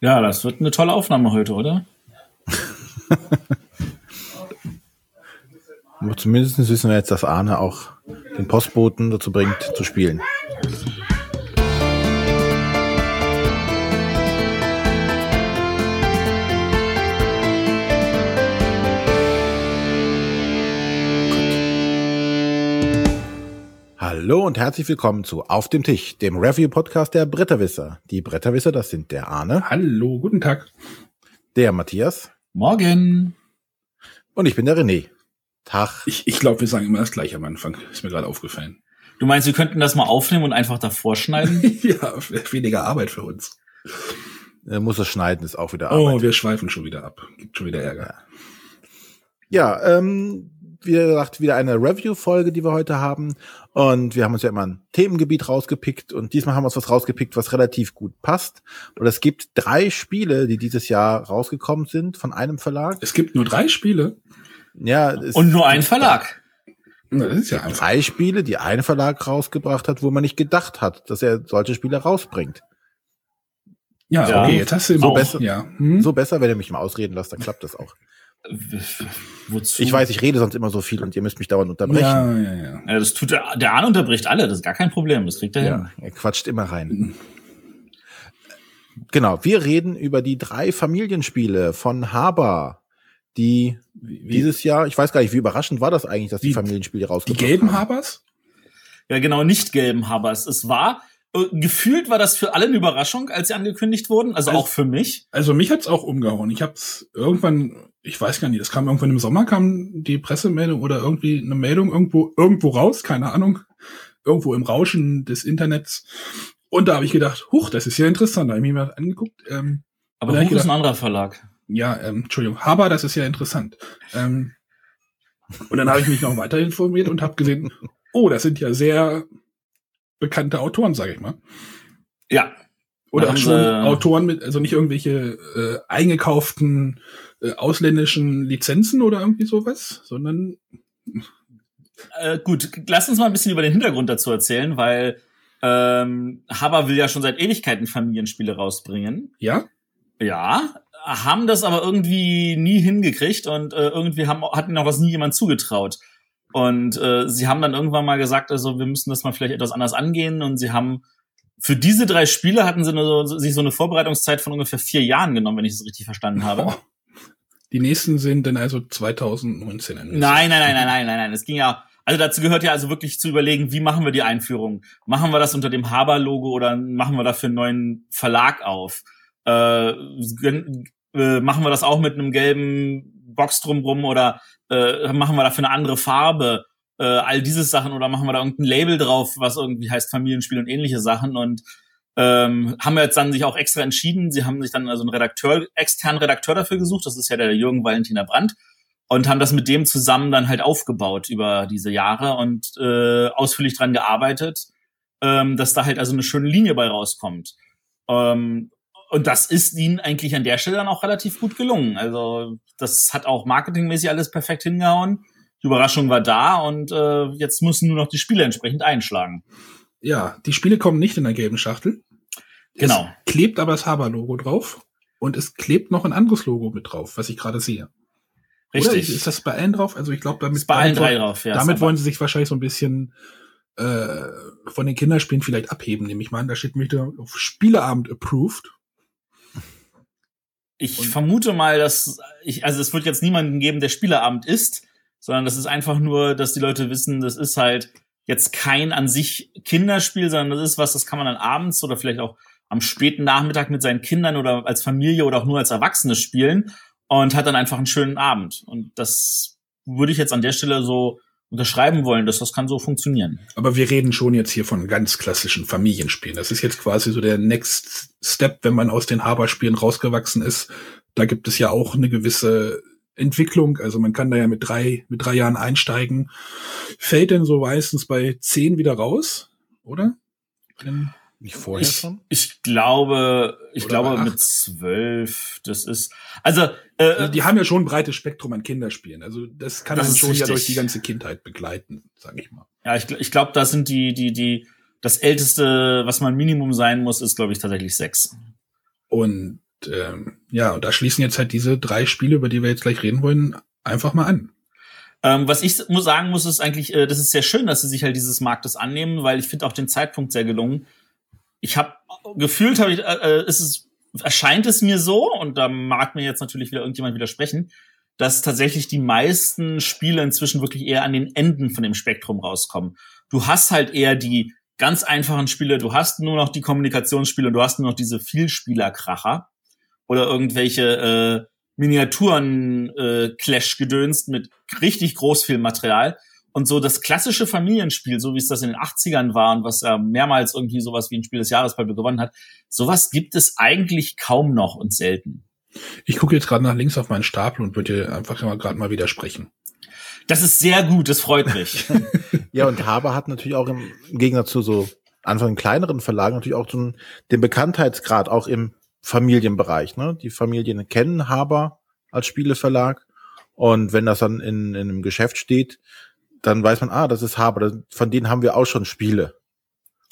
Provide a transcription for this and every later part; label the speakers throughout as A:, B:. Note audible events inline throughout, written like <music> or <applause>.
A: Ja, das wird eine tolle Aufnahme heute, oder?
B: Zumindest wissen wir jetzt, dass Arne auch den Postboten dazu bringt, zu spielen. Hallo und herzlich willkommen zu Auf dem Tisch, dem Review-Podcast der Bretterwisser. Die Bretterwisser, das sind der Arne.
C: Hallo, guten Tag.
B: Der Matthias.
A: Morgen.
B: Und ich bin der René. Tag.
C: Ich, ich glaube, wir sagen immer das gleiche am Anfang. Ist mir gerade aufgefallen.
A: Du meinst, wir könnten das mal aufnehmen und einfach davor schneiden? <laughs>
C: ja, weniger Arbeit für uns.
B: Er muss es schneiden, ist auch wieder
C: oh, Arbeit. Oh, wir schweifen schon wieder ab. Gibt schon wieder Ärger.
B: Ja, ähm, wie gesagt, wieder eine Review-Folge, die wir heute haben. Und wir haben uns ja immer ein Themengebiet rausgepickt. Und diesmal haben wir uns was rausgepickt, was relativ gut passt. Und es gibt drei Spiele, die dieses Jahr rausgekommen sind von einem Verlag.
C: Es gibt nur drei Spiele?
B: Ja.
A: Und nur ein Verlag.
B: Ja, das ist ja drei Spiele, die ein Verlag rausgebracht hat, wo man nicht gedacht hat, dass er solche Spiele rausbringt.
C: Ja, ja. okay, jetzt hast du
B: so besser, ja. Hm? so besser, wenn ihr mich mal ausreden lasst, dann klappt das auch. Wozu? Ich weiß, ich rede sonst immer so viel und ihr müsst mich dauernd unterbrechen. Ja,
A: ja, ja. ja das tut der, der Arne unterbricht alle, das ist gar kein Problem, das kriegt er ja, hin.
B: Er quatscht immer rein. Genau, wir reden über die drei Familienspiele von Haber, die wie, dieses Jahr, ich weiß gar nicht, wie überraschend war das eigentlich, dass die, die Familienspiele rausgekommen
C: sind. Die gelben Habers?
A: Ja, genau, nicht gelben Habers. Es war äh, gefühlt war das für alle eine Überraschung, als sie angekündigt wurden, also, also auch für mich.
C: Also mich hat's auch umgehauen. Ich hab's irgendwann, ich weiß gar nicht, das kam irgendwann im Sommer, kam die Pressemeldung oder irgendwie eine Meldung irgendwo irgendwo raus, keine Ahnung, irgendwo im Rauschen des Internets. Und da habe ich gedacht, huch, das ist ja interessant. Da habe ich mir mal angeguckt. Ähm,
A: Aber Huch ist ein anderer Verlag.
C: Ja, ähm, Entschuldigung, Haber, das ist ja interessant. Ähm, und dann habe ich mich noch weiter informiert und habe gesehen, oh, das sind ja sehr bekannte Autoren, sage ich mal.
A: Ja.
C: Oder schon Autoren mit, also nicht irgendwelche äh, eingekauften äh, ausländischen Lizenzen oder irgendwie sowas, sondern
A: äh, gut, lass uns mal ein bisschen über den Hintergrund dazu erzählen, weil ähm, Haber will ja schon seit Ewigkeiten Familienspiele rausbringen.
C: Ja?
A: Ja, haben das aber irgendwie nie hingekriegt und äh, irgendwie haben, hat ihnen auch was nie jemand zugetraut. Und äh, sie haben dann irgendwann mal gesagt, also wir müssen das mal vielleicht etwas anders angehen. Und sie haben für diese drei Spiele hatten sie so, sich so eine Vorbereitungszeit von ungefähr vier Jahren genommen, wenn ich das richtig verstanden habe. Oh.
C: Die nächsten sind dann also 2019. Nein,
A: nein, nein, nein, nein, nein, nein. Es ging ja, also dazu gehört ja also wirklich zu überlegen, wie machen wir die Einführung? Machen wir das unter dem Haber-Logo oder machen wir dafür einen neuen Verlag auf? Äh, äh, machen wir das auch mit einem gelben Box drumrum oder äh, machen wir dafür eine andere Farbe, äh, all diese Sachen oder machen wir da irgendein Label drauf, was irgendwie heißt Familienspiel und ähnliche Sachen und ähm, haben jetzt dann sich auch extra entschieden. Sie haben sich dann also einen Redakteur, externen Redakteur dafür gesucht. Das ist ja der Jürgen Valentiner Brandt und haben das mit dem zusammen dann halt aufgebaut über diese Jahre und äh, ausführlich dran gearbeitet, ähm, dass da halt also eine schöne Linie bei rauskommt. Ähm, und das ist ihnen eigentlich an der Stelle dann auch relativ gut gelungen. Also das hat auch marketingmäßig alles perfekt hingehauen. Die Überraschung war da und äh, jetzt müssen nur noch die Spiele entsprechend einschlagen.
C: Ja, die Spiele kommen nicht in der gelben Schachtel.
A: Genau.
C: Es klebt aber das Haber-Logo drauf und es klebt noch ein anderes Logo mit drauf, was ich gerade sehe. Richtig. Oder ist das bei allen drauf? Also ich glaube, damit ist
A: bei allen drei drauf.
C: Ja, damit wollen sie sich wahrscheinlich so ein bisschen äh, von den Kinderspielen vielleicht abheben, nehme ich mal an. Da steht wieder auf Spieleabend approved.
A: Ich und vermute mal, dass ich, also es wird jetzt niemanden geben, der Spieleabend ist, sondern das ist einfach nur, dass die Leute wissen, das ist halt jetzt kein an sich Kinderspiel, sondern das ist was, das kann man dann abends oder vielleicht auch am späten Nachmittag mit seinen Kindern oder als Familie oder auch nur als Erwachsene spielen und hat dann einfach einen schönen Abend. Und das würde ich jetzt an der Stelle so unterschreiben wollen, dass das kann so funktionieren.
C: Aber wir reden schon jetzt hier von ganz klassischen Familienspielen. Das ist jetzt quasi so der Next Step, wenn man aus den Haberspielen rausgewachsen ist. Da gibt es ja auch eine gewisse Entwicklung. Also man kann da ja mit drei, mit drei Jahren einsteigen. Fällt denn so meistens bei zehn wieder raus, oder?
B: Nicht vorher
A: ich, schon? Ich glaube, ich Oder glaube mit zwölf, das ist, also,
C: äh, also die haben ja schon ein breites Spektrum an Kinderspielen. Also das kann man schon richtig. ja durch die ganze Kindheit begleiten, sage ich mal.
A: Ja, ich, ich glaube, da sind die, die, die, das älteste, was man Minimum sein muss, ist, glaube ich, tatsächlich sechs.
C: Und ähm, ja, und da schließen jetzt halt diese drei Spiele, über die wir jetzt gleich reden wollen, einfach mal an.
A: Ähm, was ich muss sagen muss, ist eigentlich, äh, das ist sehr schön, dass sie sich halt dieses Marktes annehmen, weil ich finde auch den Zeitpunkt sehr gelungen. Ich habe gefühlt, habe ich, äh, äh, ist es erscheint es mir so, und da mag mir jetzt natürlich wieder irgendjemand widersprechen, dass tatsächlich die meisten Spiele inzwischen wirklich eher an den Enden von dem Spektrum rauskommen. Du hast halt eher die ganz einfachen Spiele, du hast nur noch die Kommunikationsspiele und du hast nur noch diese Vielspielerkracher oder irgendwelche äh, Miniaturen äh, mit richtig groß viel Material. Und so das klassische Familienspiel, so wie es das in den 80ern war und was ja mehrmals irgendwie sowas wie ein Spiel des Jahres bei mir gewonnen hat, sowas gibt es eigentlich kaum noch und selten.
C: Ich gucke jetzt gerade nach links auf meinen Stapel und würde dir einfach mal gerade mal widersprechen.
A: Das ist sehr gut, das freut mich. <laughs> <laughs>
B: ja, und Haber hat natürlich auch im, im Gegensatz zu so Anfang kleineren Verlagen natürlich auch so den Bekanntheitsgrad auch im Familienbereich. Ne? Die Familien kennen Haber als Spieleverlag und wenn das dann in, in einem Geschäft steht, dann weiß man, ah, das ist Haber, von denen haben wir auch schon Spiele.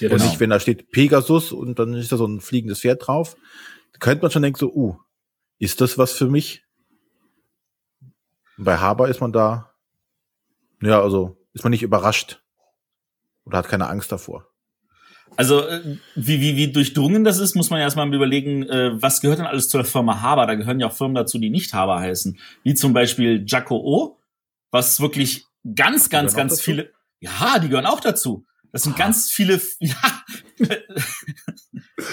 B: Ja, und genau. nicht, wenn da steht Pegasus und dann ist da so ein fliegendes Pferd drauf, könnte man schon denken so, uh, ist das was für mich? Und bei Haber ist man da, ja, also ist man nicht überrascht oder hat keine Angst davor.
A: Also äh, wie, wie, wie durchdrungen das ist, muss man ja erstmal überlegen, äh, was gehört denn alles zur Firma Haber? Da gehören ja auch Firmen dazu, die nicht Haber heißen. Wie zum Beispiel Jaco O, was wirklich ganz, ganz, ganz viele. Ja, die gehören auch dazu. Das sind Aha. ganz viele. <laughs> Ja.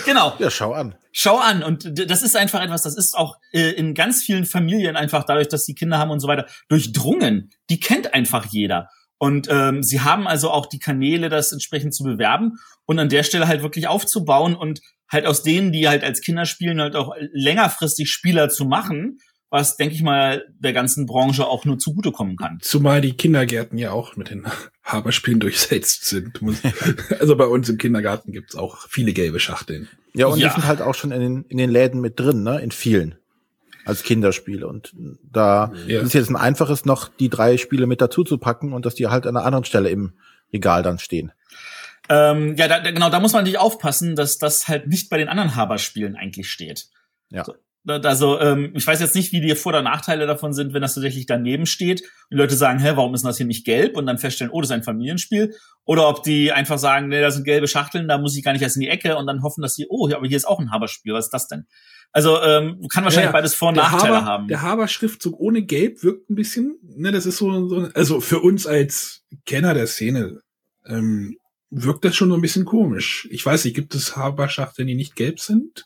A: genau.
B: Ja, schau an.
A: Schau an. Und das ist einfach etwas, das ist auch äh, in ganz vielen Familien einfach dadurch, dass die Kinder haben und so weiter, durchdrungen. Die kennt einfach jeder. Und ähm, sie haben also auch die Kanäle, das entsprechend zu bewerben und an der Stelle halt wirklich aufzubauen und halt aus denen, die halt als Kinder spielen, halt auch längerfristig Spieler zu machen was, denke ich mal, der ganzen Branche auch nur zugutekommen kann.
C: Zumal die Kindergärten ja auch mit den <laughs> Haberspielen durchsetzt sind. <laughs> also bei uns im Kindergarten gibt's auch viele gelbe Schachteln.
B: Ja, und ja. die sind halt auch schon in den, in den Läden mit drin, ne? In vielen. Als Kinderspiele. Und da ja. ist jetzt ein einfaches noch, die drei Spiele mit dazu zu packen und dass die halt an einer anderen Stelle im Regal dann stehen.
A: Ähm, ja, da, genau, da muss man natürlich aufpassen, dass das halt nicht bei den anderen Haberspielen eigentlich steht. Ja. So, also, ähm, ich weiß jetzt nicht, wie die Vor- oder Nachteile davon sind, wenn das tatsächlich daneben steht und die Leute sagen, hä, warum ist das hier nicht gelb? Und dann feststellen, oh, das ist ein Familienspiel. Oder ob die einfach sagen, nee, da sind gelbe Schachteln, da muss ich gar nicht erst in die Ecke und dann hoffen, dass sie, oh, aber hier ist auch ein Haberspiel, was ist das denn? Also ähm, kann wahrscheinlich ja, beides Vor- und Nachteile
C: Haber,
A: haben.
C: Der Haber-Schriftzug ohne Gelb wirkt ein bisschen, ne, das ist so, so also für uns als Kenner der Szene ähm, wirkt das schon so ein bisschen komisch. Ich weiß nicht, gibt es Haber-Schachteln, die nicht gelb sind?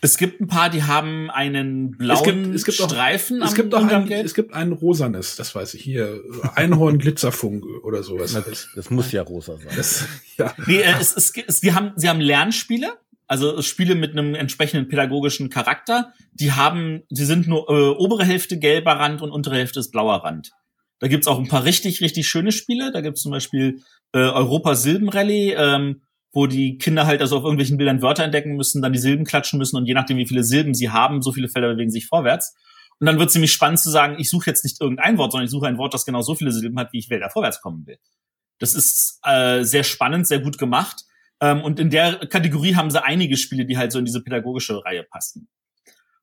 A: Es gibt ein paar, die haben einen blauen
C: es gibt, es gibt
A: Streifen
C: auch, es gibt auch ein, Es gibt ein rosanes, das weiß ich hier. Einhorn Glitzerfunk oder sowas.
B: Das, das muss ja rosa sein. Das,
A: ja. Nee, äh, es, es, es, die haben, sie haben Lernspiele, also Spiele mit einem entsprechenden pädagogischen Charakter. Die haben, die sind nur äh, obere Hälfte gelber Rand und untere Hälfte ist blauer Rand. Da gibt's auch ein paar richtig, richtig schöne Spiele. Da gibt's zum Beispiel äh, Europa Silbenrallye. Ähm, wo die Kinder halt also auf irgendwelchen Bildern Wörter entdecken müssen, dann die Silben klatschen müssen und je nachdem, wie viele Silben sie haben, so viele Felder bewegen sich vorwärts. Und dann wird es nämlich spannend zu sagen, ich suche jetzt nicht irgendein Wort, sondern ich suche ein Wort, das genau so viele Silben hat, wie ich Wälder vorwärts kommen will. Das ist äh, sehr spannend, sehr gut gemacht. Ähm, und in der Kategorie haben sie einige Spiele, die halt so in diese pädagogische Reihe passen.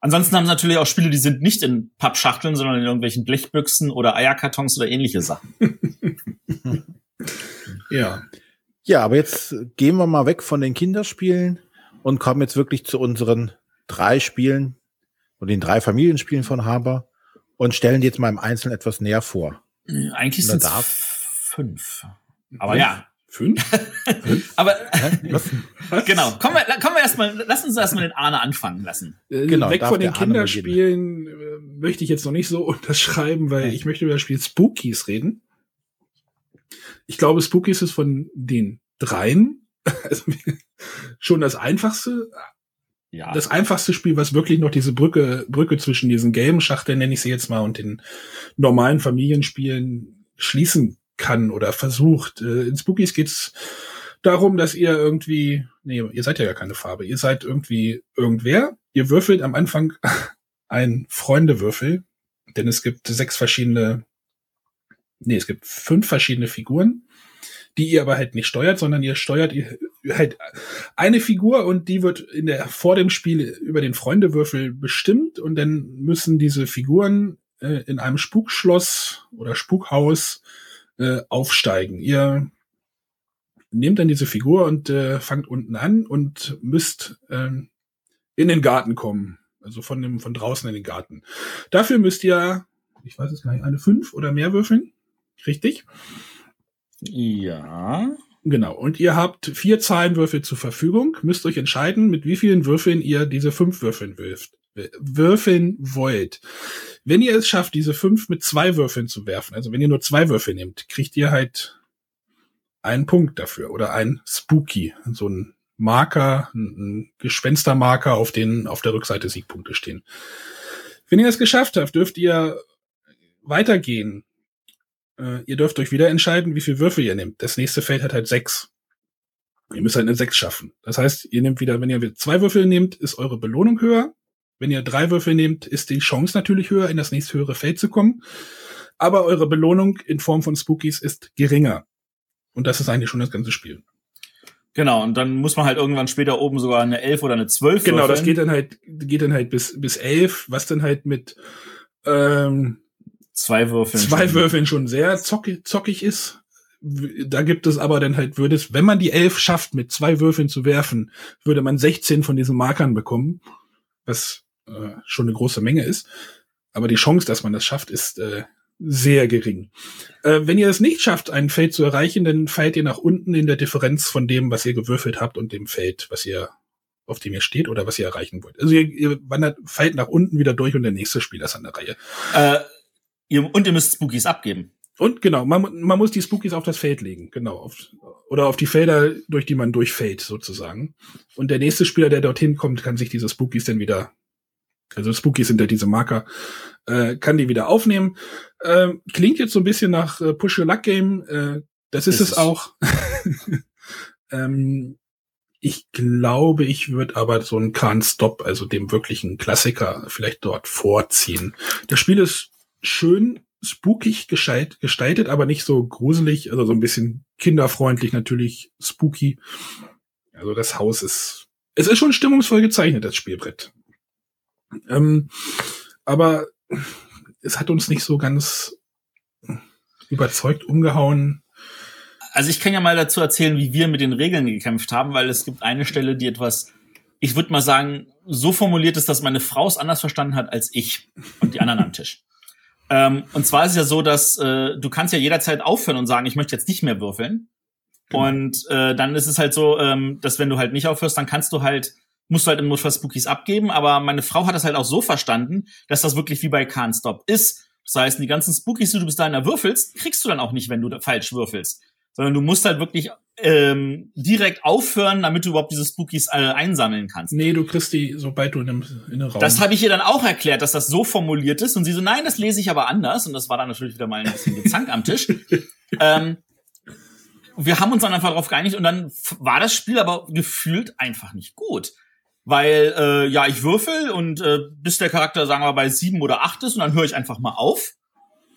A: Ansonsten haben sie natürlich auch Spiele, die sind nicht in Pappschachteln, sondern in irgendwelchen Blechbüchsen oder Eierkartons oder ähnliche Sachen. <laughs> <laughs>
B: ja. Ja, aber jetzt gehen wir mal weg von den Kinderspielen und kommen jetzt wirklich zu unseren drei Spielen und den drei Familienspielen von Haber und stellen die jetzt mal im Einzelnen etwas näher vor.
A: Eigentlich sind es fünf. Aber ja.
C: Fünf?
A: fünf? <laughs> Aber Was? <laughs> genau, kommen wir, kommen wir erstmal, lass uns erstmal den Arne anfangen lassen.
C: Äh, genau, Weg von den Kinderspielen äh, möchte ich jetzt noch nicht so <laughs> unterschreiben, weil ich möchte über das Spiel Spookies reden. Ich glaube, Spookies ist von den dreien <laughs> also, schon das einfachste. Ja. Das einfachste Spiel, was wirklich noch diese Brücke, Brücke zwischen diesen gelben Schachteln, nenne ich sie jetzt mal, und den normalen Familienspielen schließen kann oder versucht. Äh, in Spookies geht's darum, dass ihr irgendwie, nee, ihr seid ja gar keine Farbe, ihr seid irgendwie irgendwer. Ihr würfelt am Anfang <laughs> ein Freundewürfel, denn es gibt sechs verschiedene nee, es gibt fünf verschiedene Figuren, die ihr aber halt nicht steuert, sondern ihr steuert, halt eine Figur und die wird in der vor dem Spiel über den Freundewürfel bestimmt und dann müssen diese Figuren äh, in einem Spukschloss oder Spukhaus äh, aufsteigen. Ihr nehmt dann diese Figur und äh, fangt unten an und müsst äh, in den Garten kommen. Also von dem von draußen in den Garten. Dafür müsst ihr, ich weiß es gar nicht, eine fünf oder mehr würfeln. Richtig?
A: Ja.
C: Genau. Und ihr habt vier Zahlenwürfel zur Verfügung, müsst euch entscheiden, mit wie vielen Würfeln ihr diese fünf Würfeln wirft. Würfeln wollt. Wenn ihr es schafft, diese fünf mit zwei Würfeln zu werfen, also wenn ihr nur zwei Würfel nehmt, kriegt ihr halt einen Punkt dafür oder ein Spooky, so ein Marker, ein Gespenstermarker, auf den auf der Rückseite Siegpunkte stehen. Wenn ihr es geschafft habt, dürft ihr weitergehen äh, ihr dürft euch wieder entscheiden, wie viel Würfel ihr nehmt. Das nächste Feld hat halt sechs. Ihr müsst halt eine sechs schaffen. Das heißt, ihr nehmt wieder, wenn ihr zwei Würfel nehmt, ist eure Belohnung höher. Wenn ihr drei Würfel nehmt, ist die Chance natürlich höher, in das nächste höhere Feld zu kommen. Aber eure Belohnung in Form von Spookies ist geringer. Und das ist eigentlich schon das ganze Spiel.
A: Genau, und dann muss man halt irgendwann später oben sogar eine 11 oder eine 12
C: Genau, würfeln. das geht dann halt, geht dann halt bis, bis 11, was dann halt mit, ähm,
A: Zwei Würfeln.
C: Zwei schon. Würfeln schon sehr zockig, zockig ist. Da gibt es aber dann halt, würde es, wenn man die elf schafft, mit zwei Würfeln zu werfen, würde man 16 von diesen Markern bekommen, was äh, schon eine große Menge ist. Aber die Chance, dass man das schafft, ist äh, sehr gering. Äh, wenn ihr es nicht schafft, ein Feld zu erreichen, dann fallt ihr nach unten in der Differenz von dem, was ihr gewürfelt habt und dem Feld, was ihr auf dem ihr steht oder was ihr erreichen wollt. Also ihr, ihr wandert, fallt nach unten wieder durch und der nächste Spieler ist an der Reihe.
A: Äh, Ihr, und ihr müsst Spookies abgeben.
C: Und genau, man, man muss die Spookies auf das Feld legen, genau. Auf, oder auf die Felder, durch die man durchfällt, sozusagen. Und der nächste Spieler, der dorthin kommt, kann sich diese Spookies dann wieder, also Spookies sind ja diese Marker, äh, kann die wieder aufnehmen. Äh, klingt jetzt so ein bisschen nach äh, Push Your Luck Game. Äh, das ist, ist es auch. <laughs> ähm, ich glaube, ich würde aber so einen Can't Stop, also dem wirklichen Klassiker, vielleicht dort vorziehen. Das Spiel ist schön spookig gestaltet, aber nicht so gruselig, also so ein bisschen kinderfreundlich natürlich, spooky. Also das Haus ist, es ist schon stimmungsvoll gezeichnet, das Spielbrett. Ähm, aber es hat uns nicht so ganz überzeugt umgehauen.
A: Also ich kann ja mal dazu erzählen, wie wir mit den Regeln gekämpft haben, weil es gibt eine Stelle, die etwas, ich würde mal sagen, so formuliert ist, dass meine Frau es anders verstanden hat als ich und die anderen am Tisch. Ähm, und zwar ist es ja so, dass äh, du kannst ja jederzeit aufhören und sagen, ich möchte jetzt nicht mehr würfeln. Genau. Und äh, dann ist es halt so, ähm, dass wenn du halt nicht aufhörst, dann kannst du halt, musst du halt im Notfall Spookies abgeben. Aber meine Frau hat das halt auch so verstanden, dass das wirklich wie bei Can't Stop ist. Das heißt, die ganzen Spookies, die du bis dahin erwürfelst, kriegst du dann auch nicht, wenn du falsch würfelst sondern du musst halt wirklich ähm, direkt aufhören, damit du überhaupt diese Spookies äh, einsammeln kannst.
C: Nee, du kriegst die, sobald du in einem, in einem
A: Raum. Das habe ich ihr dann auch erklärt, dass das so formuliert ist. Und sie so, nein, das lese ich aber anders. Und das war dann natürlich wieder mal ein bisschen Gezank am Tisch. <laughs> ähm, wir haben uns dann einfach darauf geeinigt und dann war das Spiel aber gefühlt einfach nicht gut. Weil, äh, ja, ich würfel und äh, bis der Charakter, sagen wir, bei sieben oder acht ist und dann höre ich einfach mal auf.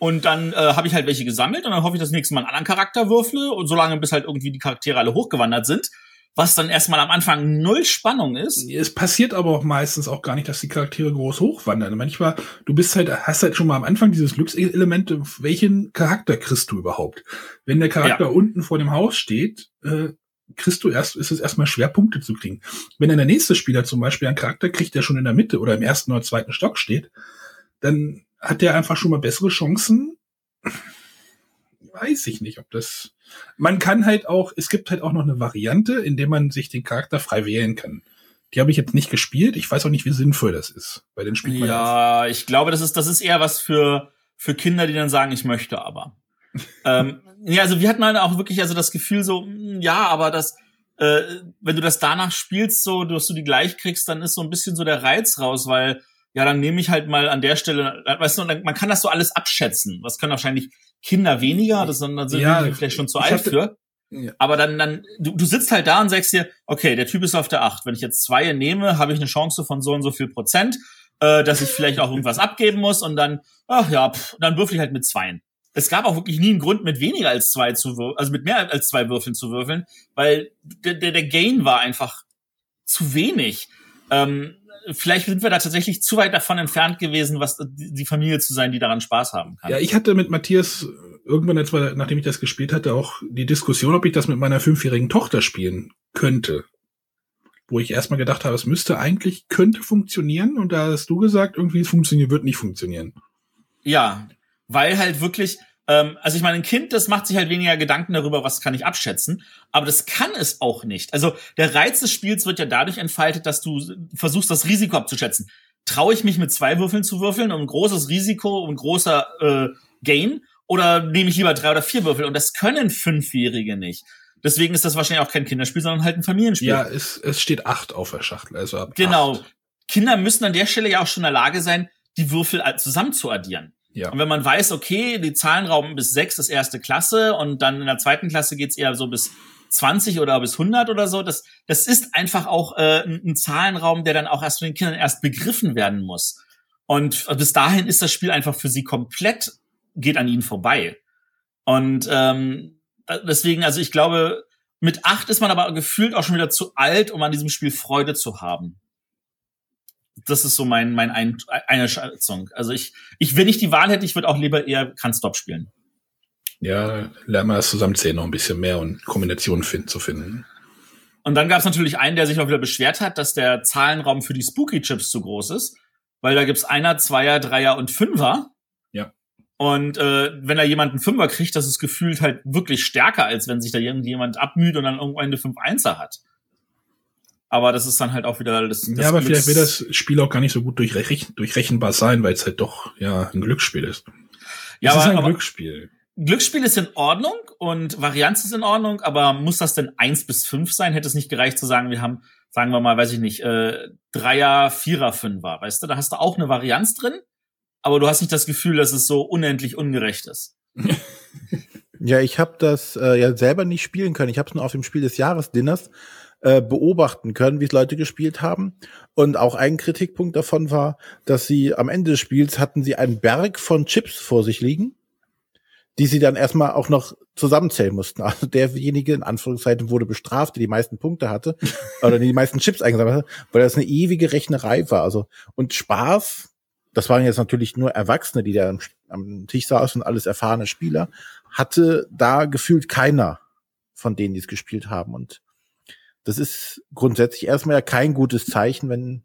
A: Und dann äh, habe ich halt welche gesammelt und dann hoffe ich, dass ich nächstes Mal einen anderen Charakter würfle und solange bis halt irgendwie die Charaktere alle hochgewandert sind. Was dann erstmal am Anfang null Spannung ist.
C: Es passiert aber auch meistens auch gar nicht, dass die Charaktere groß hochwandern. Manchmal, du bist halt, hast halt schon mal am Anfang dieses Glückselement, welchen Charakter kriegst du überhaupt? Wenn der Charakter ja. unten vor dem Haus steht, äh, kriegst du erst, ist es erstmal schwer, Punkte zu kriegen. Wenn dann der nächste Spieler zum Beispiel einen Charakter kriegt, der schon in der Mitte oder im ersten oder zweiten Stock steht, dann hat der einfach schon mal bessere Chancen. Weiß ich nicht, ob das. Man kann halt auch, es gibt halt auch noch eine Variante, in der man sich den Charakter frei wählen kann. Die habe ich jetzt nicht gespielt. Ich weiß auch nicht, wie sinnvoll das ist. Bei den Spielen.
A: Ja, ich glaube, das ist, das ist eher was für, für Kinder, die dann sagen, ich möchte aber. <laughs> ähm, ja, also wir hatten halt auch wirklich also das Gefühl so, hm, ja, aber das, äh, wenn du das danach spielst, so, dass du die gleich kriegst, dann ist so ein bisschen so der Reiz raus, weil ja, dann nehme ich halt mal an der Stelle, weißt du, man kann das so alles abschätzen. Was können wahrscheinlich Kinder weniger, das sind, dann sind ja, die vielleicht schon zu alt für. Ja. Aber dann, dann, du, du sitzt halt da und sagst dir, okay, der Typ ist auf der acht. Wenn ich jetzt zwei nehme, habe ich eine Chance von so und so viel Prozent, äh, dass ich vielleicht auch irgendwas abgeben muss und dann, ach ja, pff, dann würfel ich halt mit zweien. es gab auch wirklich nie einen Grund, mit weniger als zwei zu würfeln, also mit mehr als zwei Würfeln zu würfeln, weil der, der, der Gain war einfach zu wenig. Ähm, vielleicht sind wir da tatsächlich zu weit davon entfernt gewesen, was die Familie zu sein, die daran Spaß haben kann.
C: Ja, ich hatte mit Matthias irgendwann jetzt mal, nachdem ich das gespielt hatte, auch die Diskussion, ob ich das mit meiner fünfjährigen Tochter spielen könnte. Wo ich erstmal gedacht habe, es müsste eigentlich, könnte funktionieren. Und da hast du gesagt, irgendwie es funktioniert, wird nicht funktionieren.
A: Ja, weil halt wirklich, ähm, also ich meine, ein Kind, das macht sich halt weniger Gedanken darüber, was kann ich abschätzen, aber das kann es auch nicht. Also der Reiz des Spiels wird ja dadurch entfaltet, dass du versuchst, das Risiko abzuschätzen. Traue ich mich mit zwei Würfeln zu würfeln um ein großes Risiko und großer äh, Gain oder nehme ich lieber drei oder vier Würfel? Und das können Fünfjährige nicht. Deswegen ist das wahrscheinlich auch kein Kinderspiel, sondern halt ein Familienspiel.
C: Ja, es, es steht acht auf der Schachtel, also ab
A: Genau.
C: Acht.
A: Kinder müssen an der Stelle ja auch schon in der Lage sein, die Würfel zusammen zu addieren.
C: Ja.
A: Und wenn man weiß, okay, die Zahlen rauben bis sechs ist erste Klasse und dann in der zweiten Klasse geht's eher so bis 20 oder bis 100 oder so, das, das ist einfach auch äh, ein, ein Zahlenraum, der dann auch erst von den Kindern erst begriffen werden muss. Und bis dahin ist das Spiel einfach für sie komplett, geht an ihnen vorbei. Und ähm, deswegen, also ich glaube, mit acht ist man aber gefühlt auch schon wieder zu alt, um an diesem Spiel Freude zu haben das ist so mein, mein ein, eine Schätzung. Also ich, ich, wenn ich die Wahl hätte, ich würde auch lieber eher Kann-Stop spielen.
C: Ja, lernen wir das Zusammenzählen noch ein bisschen mehr und Kombinationen finden, zu finden.
A: Und dann gab es natürlich einen, der sich auch wieder beschwert hat, dass der Zahlenraum für die Spooky-Chips zu groß ist, weil da gibt's Einer, Zweier, Dreier und Fünfer.
C: Ja.
A: Und äh, wenn da jemand einen Fünfer kriegt, das ist gefühlt halt wirklich stärker, als wenn sich da irgendjemand abmüht und dann irgendwann eine 5-1er hat. Aber das ist dann halt auch wieder das. das
C: ja, aber Glücks vielleicht wird das Spiel auch gar nicht so gut durchrech durchrechenbar sein, weil es halt doch ja ein Glücksspiel ist.
A: Ja, es
C: aber,
A: ist ein
C: aber Glücksspiel.
A: Glücksspiel ist in Ordnung und Varianz ist in Ordnung, aber muss das denn eins bis fünf sein? Hätte es nicht gereicht zu sagen, wir haben, sagen wir mal, weiß ich nicht, äh, Dreier, Vierer, Fünfer, weißt du? Da hast du auch eine Varianz drin, aber du hast nicht das Gefühl, dass es so unendlich ungerecht ist. <laughs>
B: ja, ich habe das äh, ja selber nicht spielen können. Ich habe es nur auf dem Spiel des Jahres Dinners äh, beobachten können, wie es Leute gespielt haben. Und auch ein Kritikpunkt davon war, dass sie am Ende des Spiels hatten sie einen Berg von Chips vor sich liegen, die sie dann erstmal auch noch zusammenzählen mussten. Also derjenige in Anführungszeichen wurde bestraft, der die meisten Punkte hatte <laughs> oder die meisten Chips eingesammelt hat, weil das eine ewige Rechnerei war. Also und Spaß, das waren jetzt natürlich nur Erwachsene, die da am, am Tisch saßen und alles erfahrene Spieler, hatte da gefühlt keiner von denen, die es gespielt haben. Und das ist grundsätzlich erstmal ja kein gutes Zeichen, wenn,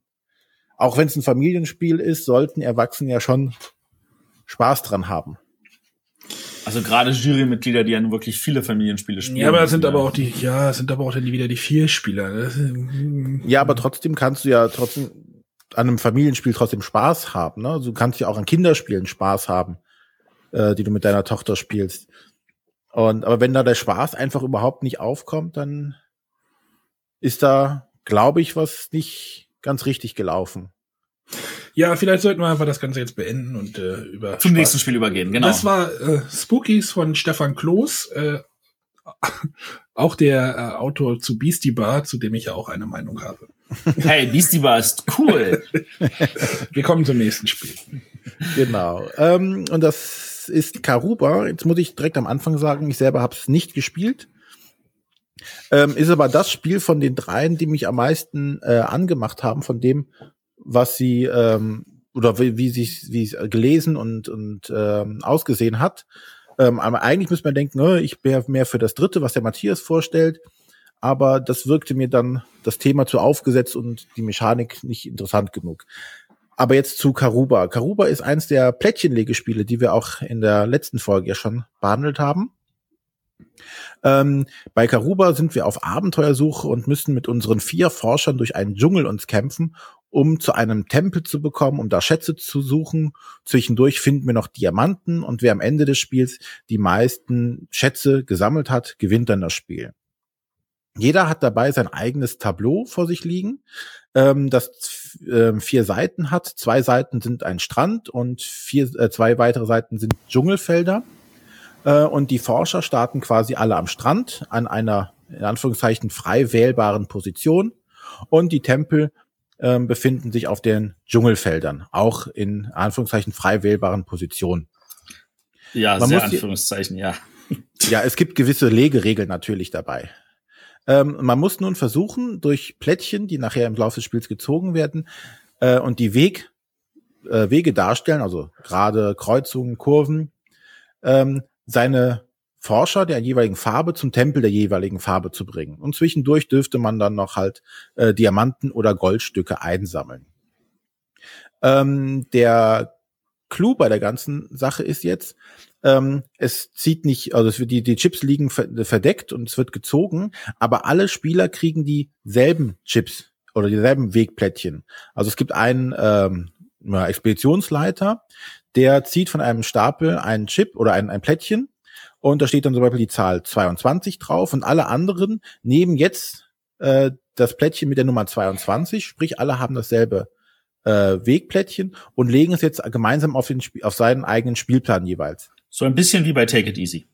B: auch wenn es ein Familienspiel ist, sollten Erwachsene ja schon Spaß dran haben.
A: Also gerade Jurymitglieder, die ja wirklich viele Familienspiele spielen.
C: Ja, aber das sind aber auch die, ja, sind aber auch dann wieder die vier Spieler.
B: Ne? Ja, aber trotzdem kannst du ja trotzdem an einem Familienspiel trotzdem Spaß haben. Ne? Also du kannst ja auch an Kinderspielen Spaß haben, äh, die du mit deiner Tochter spielst. Und aber wenn da der Spaß einfach überhaupt nicht aufkommt, dann ist da, glaube ich, was nicht ganz richtig gelaufen.
C: Ja, vielleicht sollten wir einfach das Ganze jetzt beenden und äh, über
A: zum Spaß. nächsten Spiel übergehen. Genau.
C: Das war äh, Spookies von Stefan Kloß, äh, <laughs> auch der äh, Autor zu Beastie Bar, zu dem ich ja auch eine Meinung habe. <laughs>
A: Hey, Beastie Bar ist cool. <laughs>
C: wir kommen zum nächsten Spiel.
B: Genau. Ähm, und das ist Karuba. Jetzt muss ich direkt am Anfang sagen, ich selber habe es nicht gespielt. Ähm, ist aber das Spiel von den dreien, die mich am meisten äh, angemacht haben, von dem, was sie ähm, oder wie, wie sie wie es gelesen und und ähm, ausgesehen hat. Ähm, eigentlich müsste man denken, ne, ich wäre mehr für das Dritte, was der Matthias vorstellt. Aber das wirkte mir dann das Thema zu aufgesetzt und die Mechanik nicht interessant genug. Aber jetzt zu Karuba. Karuba ist eins der Plättchenlegespiele, die wir auch in der letzten Folge ja schon behandelt haben. Ähm, bei Karuba sind wir auf Abenteuersuche und müssen mit unseren vier Forschern durch einen Dschungel uns kämpfen, um zu einem Tempel zu bekommen, um da Schätze zu suchen. Zwischendurch finden wir noch Diamanten und wer am Ende des Spiels die meisten Schätze gesammelt hat, gewinnt dann das Spiel. Jeder hat dabei sein eigenes Tableau vor sich liegen, ähm, das äh, vier Seiten hat. Zwei Seiten sind ein Strand und vier, äh, zwei weitere Seiten sind Dschungelfelder. Äh, und die Forscher starten quasi alle am Strand an einer, in Anführungszeichen, frei wählbaren Position. Und die Tempel äh, befinden sich auf den Dschungelfeldern, auch in Anführungszeichen frei wählbaren Positionen.
A: Ja,
B: Man
A: sehr Anführungszeichen, ja.
B: Ja, es gibt gewisse Legeregeln natürlich dabei. Ähm, man muss nun versuchen, durch Plättchen, die nachher im Laufe des Spiels gezogen werden, äh, und die Weg, äh, Wege darstellen, also gerade Kreuzungen, Kurven, ähm, seine Forscher der jeweiligen Farbe zum Tempel der jeweiligen Farbe zu bringen. Und zwischendurch dürfte man dann noch halt äh, Diamanten oder Goldstücke einsammeln. Ähm, der Clou bei der ganzen Sache ist jetzt, ähm, es zieht nicht, also es wird die, die Chips liegen ver- verdeckt und es wird gezogen, aber alle Spieler kriegen dieselben Chips oder dieselben Wegplättchen. Also es gibt einen ähm, Expeditionsleiter, der zieht von einem Stapel einen Chip oder ein, ein Plättchen und da steht dann zum Beispiel die Zahl 22 drauf und alle anderen nehmen jetzt äh, das Plättchen mit der Nummer 22, sprich alle haben dasselbe äh, Wegplättchen und legen es jetzt gemeinsam auf, den, Sp- auf seinen eigenen Spielplan jeweils.
A: So ein bisschen wie bei Take It Easy.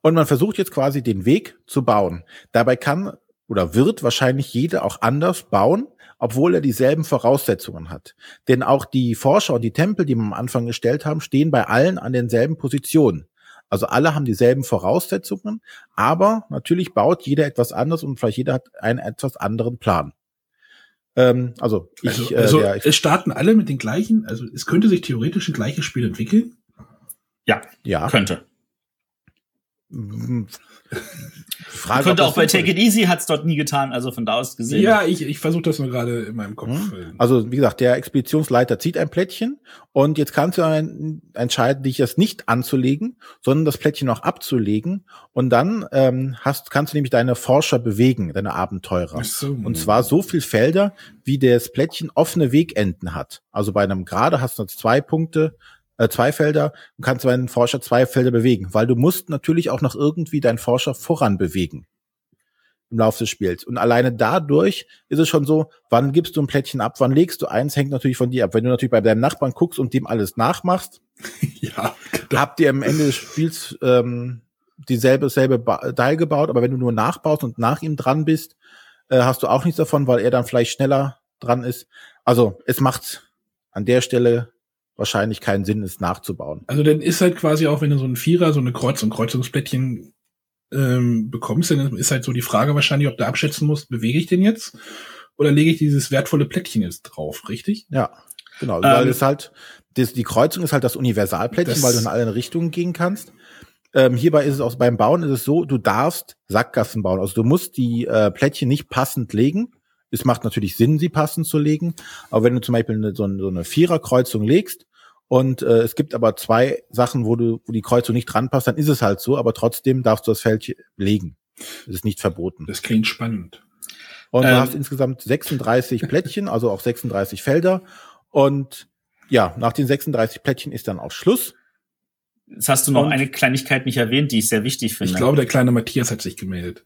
B: Und man versucht jetzt quasi den Weg zu bauen. Dabei kann oder wird wahrscheinlich jeder auch anders bauen, obwohl er dieselben Voraussetzungen hat. Denn auch die Forscher und die Tempel, die wir am Anfang gestellt haben, stehen bei allen an denselben Positionen. Also alle haben dieselben Voraussetzungen, aber natürlich baut jeder etwas anders und vielleicht jeder hat einen etwas anderen Plan. Ähm, also ich,
C: Also,
B: äh,
C: also
B: der,
C: es starten alle mit den gleichen, also es könnte sich theoretisch ein gleiches Spiel entwickeln.
A: Ja,
B: ja,
A: könnte.
B: Frage,
A: könnte auch bei Take It Easy, hat's dort nie getan, also von da aus gesehen.
C: Ja, ich, ich versuche das nur gerade in meinem Kopf.
B: Hm?
C: äh,
B: Also wie gesagt, der Expeditionsleiter zieht ein Plättchen und jetzt kannst du ein, entscheiden, dich das nicht anzulegen, sondern das Plättchen noch abzulegen und dann ähm, hast, kannst du nämlich deine Forscher bewegen, deine Abenteurer.
C: Ach so.
B: Und zwar so viel Felder, wie das Plättchen offene Wegenden hat. Also bei einem Gerade hast du jetzt zwei Punkte, äh, zwei Felder und kannst deinen Forscher zwei Felder bewegen, weil du musst natürlich auch noch irgendwie deinen Forscher voran bewegen im Laufe des Spiels. Und alleine dadurch ist es schon so, wann gibst du ein Plättchen ab, wann legst du eins, hängt natürlich von dir ab. Wenn du natürlich bei deinem Nachbarn guckst und dem alles nachmachst, <laughs>
C: ja, da,
B: habt ihr am Ende des Spiels ähm, dieselbe selbe Teil gebaut, aber wenn du nur nachbaust und nach ihm dran bist, äh, hast du auch nichts davon, weil er dann vielleicht schneller dran ist. Also es macht an der Stelle wahrscheinlich keinen Sinn, es nachzubauen.
C: also dann ist halt quasi auch, wenn du so ein Vierer, so eine Kreuz- und Kreuzungsplättchen ähm, bekommst, dann ist halt so die Frage wahrscheinlich, ob du abschätzen musst, bewege ich den jetzt oder lege ich dieses wertvolle Plättchen jetzt drauf, richtig?
B: Ja, genau. weil
A: Ähm,
B: es halt, das, die Kreuzung ist halt das Universalplättchen,
C: Das-
B: weil du in alle Richtungen gehen kannst. Ähm, hierbei ist es auch beim Bauen ist es so, du darfst Sackgassen bauen. Also du musst die äh, Plättchen nicht passend legen. Es macht natürlich Sinn, sie passend zu legen. Aber wenn du zum Beispiel eine, so, eine, so eine Viererkreuzung legst und äh, es gibt aber zwei Sachen, wo du, wo die Kreuzung nicht dran passt, dann ist es halt so, aber trotzdem darfst du das Feld legen. Es ist nicht verboten.
C: Das klingt spannend.
B: Und du
A: Ähm.
B: hast insgesamt 36 Plättchen, also auch 36 Felder. Und ja, nach den 36 Plättchen ist dann auch Schluss.
A: Jetzt hast du noch
B: Und-
A: eine Kleinigkeit nicht erwähnt, die ich sehr wichtig finde.
C: Ich glaube, der kleine Matthias hat sich gemeldet.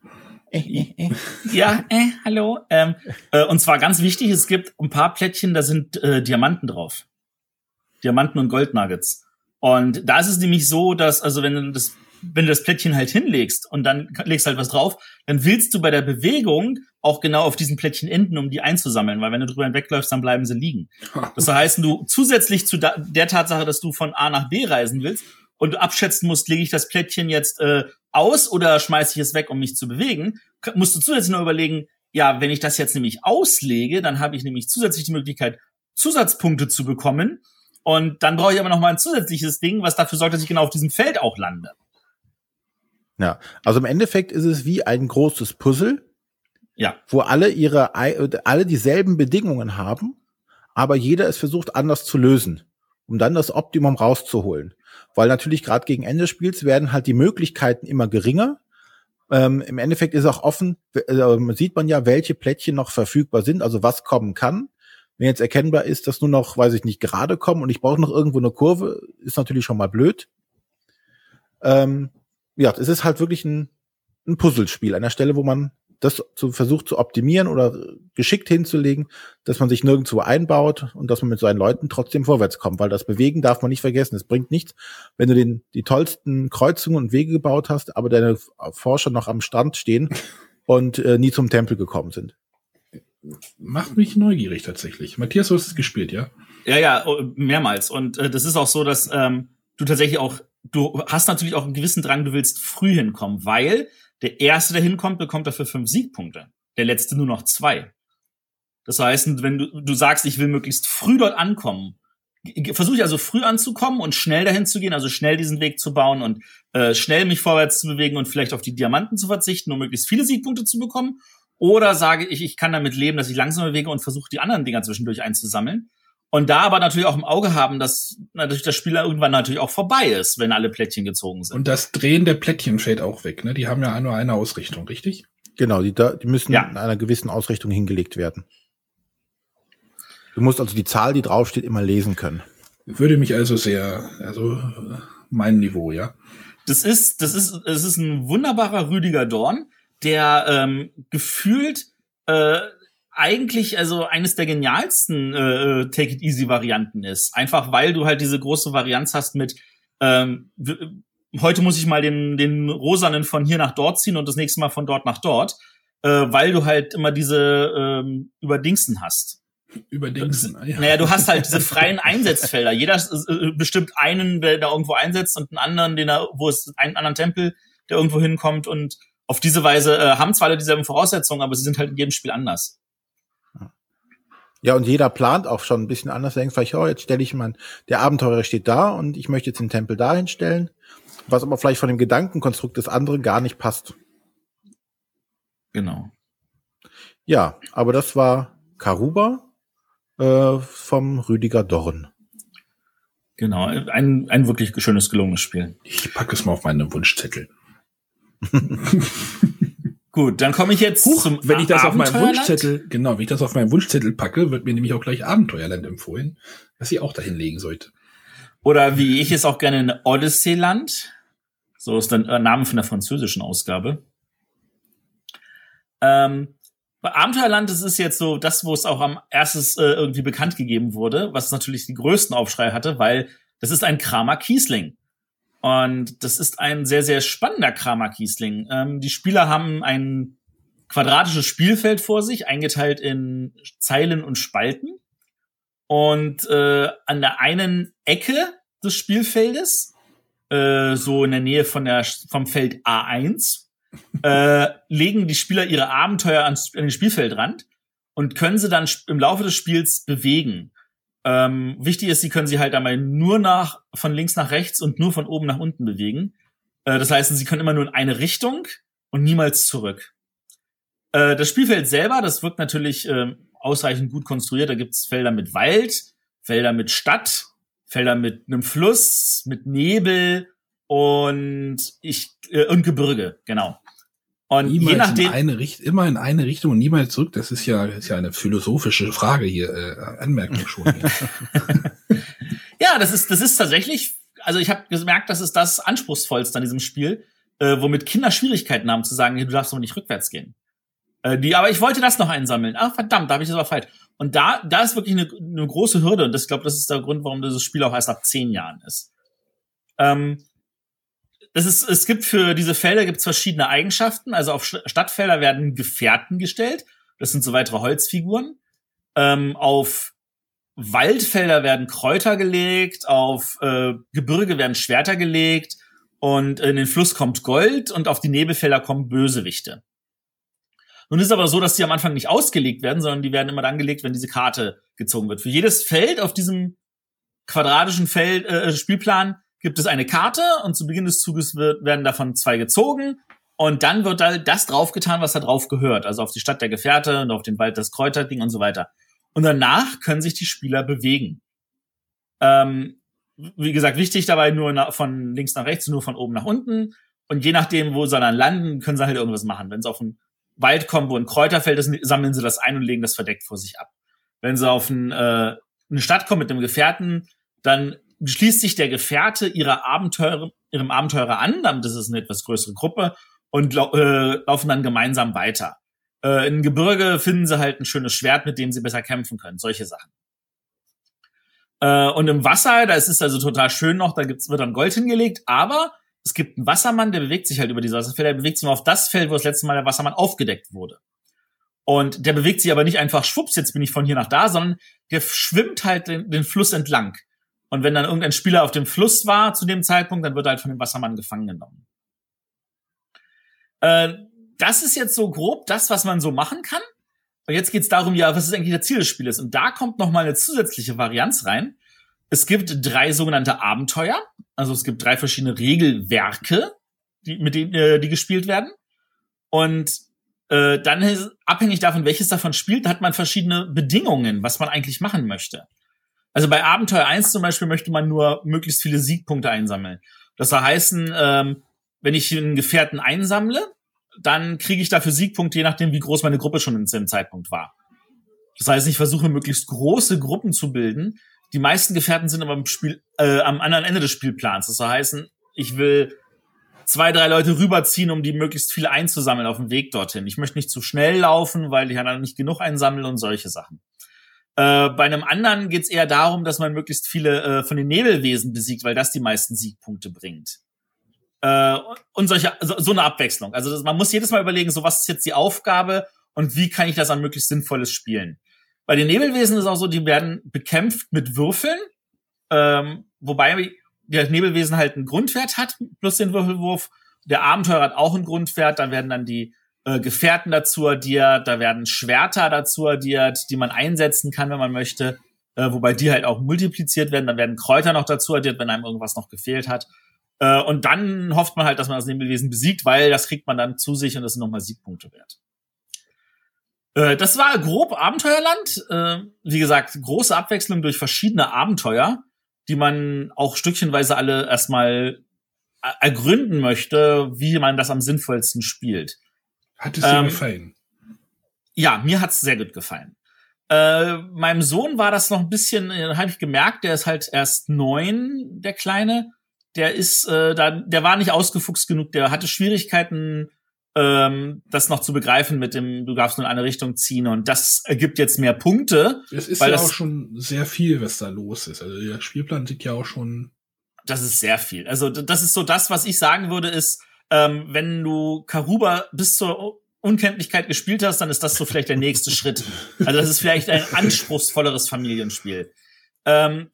C: <laughs>
A: Ja, äh, hallo. Ähm, äh, und zwar ganz wichtig, es gibt ein paar Plättchen, da sind äh, Diamanten drauf. Diamanten und Goldnuggets. Und da ist es nämlich so, dass, also wenn du das, wenn du das Plättchen halt hinlegst und dann legst halt was drauf, dann willst du bei der Bewegung auch genau auf diesen Plättchen enden, um die einzusammeln, weil wenn du drüber hinwegläufst, dann bleiben sie liegen. <laughs> Das heißt, du zusätzlich zu der Tatsache, dass du von A nach B reisen willst und du abschätzen musst, lege ich das Plättchen jetzt äh, aus oder schmeiße ich es weg, um mich zu bewegen, musst du zusätzlich noch überlegen, ja, wenn ich das jetzt nämlich auslege, dann habe ich nämlich zusätzlich die Möglichkeit, Zusatzpunkte zu bekommen. Und dann brauche ich aber noch mal ein zusätzliches Ding, was dafür sorgt, dass ich genau auf diesem Feld auch lande.
B: Ja, also im Endeffekt ist es wie ein großes Puzzle,
A: Ja.
B: wo alle ihre alle dieselben Bedingungen haben, aber jeder es versucht anders zu lösen, um dann das Optimum rauszuholen. Weil natürlich gerade gegen Ende des Spiels werden halt die Möglichkeiten immer geringer. Ähm, Im Endeffekt ist auch offen, äh, sieht man ja, welche Plättchen noch verfügbar sind, also was kommen kann. Wenn jetzt erkennbar ist, dass nur noch, weiß ich nicht, gerade kommen und ich brauche noch irgendwo eine Kurve, ist natürlich schon mal blöd. Ähm, ja, es ist halt wirklich ein, ein Puzzlespiel an der Stelle, wo man das zu, versucht zu optimieren oder geschickt hinzulegen, dass man sich nirgendwo einbaut und dass man mit seinen Leuten trotzdem vorwärts kommt, weil das Bewegen darf man nicht vergessen. Es bringt nichts, wenn du den, die tollsten Kreuzungen und Wege gebaut hast, aber deine Forscher noch am Strand stehen <laughs> und äh, nie zum Tempel gekommen sind.
C: Macht mich neugierig tatsächlich. Matthias, du hast es gespielt, ja?
A: Ja, ja, oh, mehrmals. Und äh, das ist auch so, dass ähm, du tatsächlich auch, du hast natürlich auch einen gewissen Drang, du willst früh hinkommen, weil der Erste, der hinkommt, bekommt dafür fünf Siegpunkte. Der Letzte nur noch zwei. Das heißt, wenn du, du sagst, ich will möglichst früh dort ankommen, versuche ich also früh anzukommen und schnell dahin zu gehen, also schnell diesen Weg zu bauen und äh, schnell mich vorwärts zu bewegen und vielleicht auf die Diamanten zu verzichten, um möglichst viele Siegpunkte zu bekommen. Oder sage ich, ich kann damit leben, dass ich langsam bewege und versuche, die anderen Dinger zwischendurch einzusammeln. Und da aber natürlich auch im Auge haben, dass natürlich das Spiel irgendwann natürlich auch vorbei ist, wenn alle Plättchen gezogen sind.
C: Und das Drehen der Plättchen fällt auch weg, ne? Die haben ja nur eine Ausrichtung, richtig?
B: Genau, die, die müssen ja. in einer gewissen Ausrichtung hingelegt werden. Du musst also die Zahl, die draufsteht, immer lesen können.
C: Würde mich also sehr, also mein Niveau, ja.
A: Das ist, das ist, es ist ein wunderbarer Rüdiger Dorn, der ähm, gefühlt äh, eigentlich also eines der genialsten äh, Take It Easy Varianten ist. Einfach weil du halt diese große Varianz hast mit ähm, heute muss ich mal den, den Rosanen von hier nach dort ziehen und das nächste Mal von dort nach dort, äh, weil du halt immer diese ähm, Überdingsen hast.
C: Überdingsen.
A: Ja. Naja, du hast halt diese <laughs> freien Einsetzfelder. Jeder äh, bestimmt einen, der da irgendwo einsetzt und einen anderen, den er, wo es einen anderen Tempel, der irgendwo hinkommt und auf diese Weise äh, haben zwar alle dieselben Voraussetzungen, aber sie sind halt in jedem Spiel anders.
B: Ja, und jeder plant auch schon ein bisschen anders. Denkt vielleicht, oh, jetzt stelle ich mal, der Abenteurer steht da und ich möchte jetzt den Tempel dahin stellen, was aber vielleicht von dem Gedankenkonstrukt des anderen gar nicht passt.
A: Genau.
B: Ja, aber das war Karuba äh, vom Rüdiger Dorn.
A: Genau, ein, ein wirklich schönes, gelungenes Spiel.
C: Ich packe es mal auf meinen Wunschzettel. <laughs>
A: Gut, dann komme ich jetzt
C: Huch, Wenn ich das auf meinem Wunschzettel, genau, wenn ich das auf meinen Wunschzettel packe, wird mir nämlich auch gleich Abenteuerland empfohlen, dass ich auch dahin legen sollte.
A: Oder wie ich es auch gerne in Odysseyland. So ist der Name von der französischen Ausgabe. Ähm, bei Abenteuerland, das ist jetzt so das, wo es auch am erstes äh, irgendwie bekannt gegeben wurde, was natürlich die größten Aufschrei hatte, weil das ist ein Kramer Kiesling. Und das ist ein sehr, sehr spannender Kramer Kiesling. Ähm, die Spieler haben ein quadratisches Spielfeld vor sich, eingeteilt in Zeilen und Spalten. Und äh, an der einen Ecke des Spielfeldes, äh, so in der Nähe von der, vom Feld A1, <laughs> äh, legen die Spieler ihre Abenteuer an, an den Spielfeldrand und können sie dann im Laufe des Spiels bewegen. Ähm, wichtig ist, sie können sie halt einmal nur nach von links nach rechts und nur von oben nach unten bewegen. Äh, das heißt, sie können immer nur in eine Richtung und niemals zurück. Äh, das Spielfeld selber, das wirkt natürlich äh, ausreichend gut konstruiert. Da gibt's Felder mit Wald, Felder mit Stadt, Felder mit einem Fluss, mit Nebel und ich äh, und Gebirge, genau.
C: Und niemals je nachdem in eine Richt immer in eine Richtung und niemals zurück. Das ist ja ist ja eine philosophische Frage hier, äh, Anmerkung schon. <laughs>
A: ja, das ist das ist tatsächlich. Also ich habe gemerkt, das ist das anspruchsvollste an diesem Spiel, äh, womit Kinder Schwierigkeiten haben zu sagen, du darfst aber nicht rückwärts gehen. Äh, die, aber ich wollte das noch einsammeln. Ach verdammt, da habe ich das aber falsch. Und da, da ist wirklich eine, eine große Hürde und das, ich glaube, das ist der Grund, warum dieses Spiel auch erst ab zehn Jahren ist. Ähm, es ist, es gibt für diese Felder gibt's verschiedene Eigenschaften. Also auf Stadtfelder werden Gefährten gestellt. Das sind so weitere Holzfiguren. Ähm, auf Waldfelder werden Kräuter gelegt, auf äh, Gebirge werden Schwerter gelegt und in den Fluss kommt Gold und auf die Nebelfelder kommen Bösewichte. Nun ist es aber so, dass die am Anfang nicht ausgelegt werden, sondern die werden immer dann gelegt, wenn diese Karte gezogen wird. Für jedes Feld auf diesem quadratischen Feld, äh, Spielplan gibt es eine Karte und zu Beginn des Zuges wird, werden davon zwei gezogen und dann wird da das draufgetan, was da drauf gehört. Also auf die Stadt der Gefährte und auf den Wald das Kräuterding und so weiter. Und danach können sich die Spieler bewegen. Ähm, wie gesagt, wichtig dabei nur von links nach rechts, nur von oben nach unten. Und je nachdem, wo sie dann landen, können sie halt irgendwas machen. Wenn sie auf einen Wald kommen, wo ein Kräuterfeld ist, sammeln sie das ein und legen das verdeckt vor sich ab. Wenn sie auf ein, äh, eine Stadt kommen mit einem Gefährten, dann schließt sich der Gefährte ihrer Abenteurer, ihrem Abenteurer an, damit ist eine etwas größere Gruppe, und äh, laufen dann gemeinsam weiter. Äh, in Gebirge finden sie halt ein schönes Schwert, mit dem sie besser kämpfen können, solche Sachen. Äh, und im Wasser, da ist es also total schön noch, da gibt's, wird dann Gold hingelegt, aber es gibt einen Wassermann, der bewegt sich halt über diese Wasserfelder, der bewegt sich nur auf das Feld, wo das letzte Mal der Wassermann aufgedeckt wurde. Und der bewegt sich aber nicht einfach schwupps, jetzt bin ich von hier nach da, sondern der schwimmt halt den, den Fluss entlang Und wenn dann irgendein Spieler auf dem Fluss war zu dem Zeitpunkt, dann wird er halt von dem Wassermann gefangen genommen. Äh, das ist jetzt so grob das, was man so machen kann. Und jetzt geht's darum, ja, was ist eigentlich das Ziel des Spieles? Und da kommt noch mal eine zusätzliche Varianz rein. Es gibt drei sogenannte Abenteuer. Also es gibt drei verschiedene Regelwerke, die, mit denen äh, die gespielt werden. Und äh, dann ist, abhängig davon, welches davon spielt, hat man verschiedene Bedingungen, was man eigentlich machen möchte. Also bei Abenteuer 1 zum Beispiel möchte man nur möglichst viele Siegpunkte einsammeln. Das soll heißen, ähm, wenn ich einen Gefährten einsammle, dann kriege ich dafür Siegpunkte, je nachdem, wie groß meine Gruppe schon in dem Zeitpunkt war. Das heißt, ich versuche möglichst große Gruppen zu bilden. Die meisten Gefährten sind aber am, Spiel, äh, am anderen Ende des Spielplans. Das soll heißen, ich will zwei, drei Leute rüberziehen, um die möglichst viele einzusammeln auf dem Weg dorthin. Ich möchte nicht zu schnell laufen, weil ich dann nicht genug einsammle und solche Sachen. Äh, bei einem anderen geht es eher darum, dass man möglichst viele äh, von den Nebelwesen besiegt, weil das die meisten Siegpunkte bringt. Äh, und solche, so, so eine Abwechslung. Also das, man muss jedes Mal überlegen, so was ist jetzt die Aufgabe und wie kann ich das an möglichst sinnvolles spielen. Bei den Nebelwesen ist auch so, die werden bekämpft mit Würfeln, ähm, wobei der Nebelwesen halt einen Grundwert hat, plus den Würfelwurf. Der Abenteurer hat auch einen Grundwert, dann werden dann die äh, Gefährten dazu addiert, da werden Schwerter dazu addiert, die man einsetzen kann, wenn man möchte, äh, wobei die halt auch multipliziert werden, dann werden Kräuter noch dazu addiert, wenn einem irgendwas noch gefehlt hat. Äh, und dann hofft man halt, dass man das Nebelwesen besiegt, weil das kriegt man dann zu sich und das sind nochmal Siegpunkte wert. Äh, das war grob Abenteuerland. Äh, wie gesagt, große Abwechslung durch verschiedene Abenteuer, die man auch stückchenweise alle erstmal ergründen möchte, wie man das am sinnvollsten spielt.
C: Hat es dir ähm, gefallen?
A: Ja, mir hat's sehr gut gefallen. Äh, meinem Sohn war das noch ein bisschen, äh, habe ich gemerkt, der ist halt erst neun, der Kleine. Der ist, äh, da, der war nicht ausgefuchst genug, der hatte Schwierigkeiten, ähm, das noch zu begreifen mit dem, du darfst nur in eine Richtung ziehen und das ergibt jetzt mehr Punkte.
C: Es ist ja auch schon sehr viel, was da los ist. Also der Spielplan sieht ja auch schon.
A: Das ist sehr viel. Also das ist so das, was ich sagen würde, ist, ähm, wenn du Karuba bis zur Unkenntlichkeit gespielt hast, dann ist das so vielleicht der nächste Schritt. Also das ist vielleicht ein anspruchsvolleres Familienspiel. Ähm,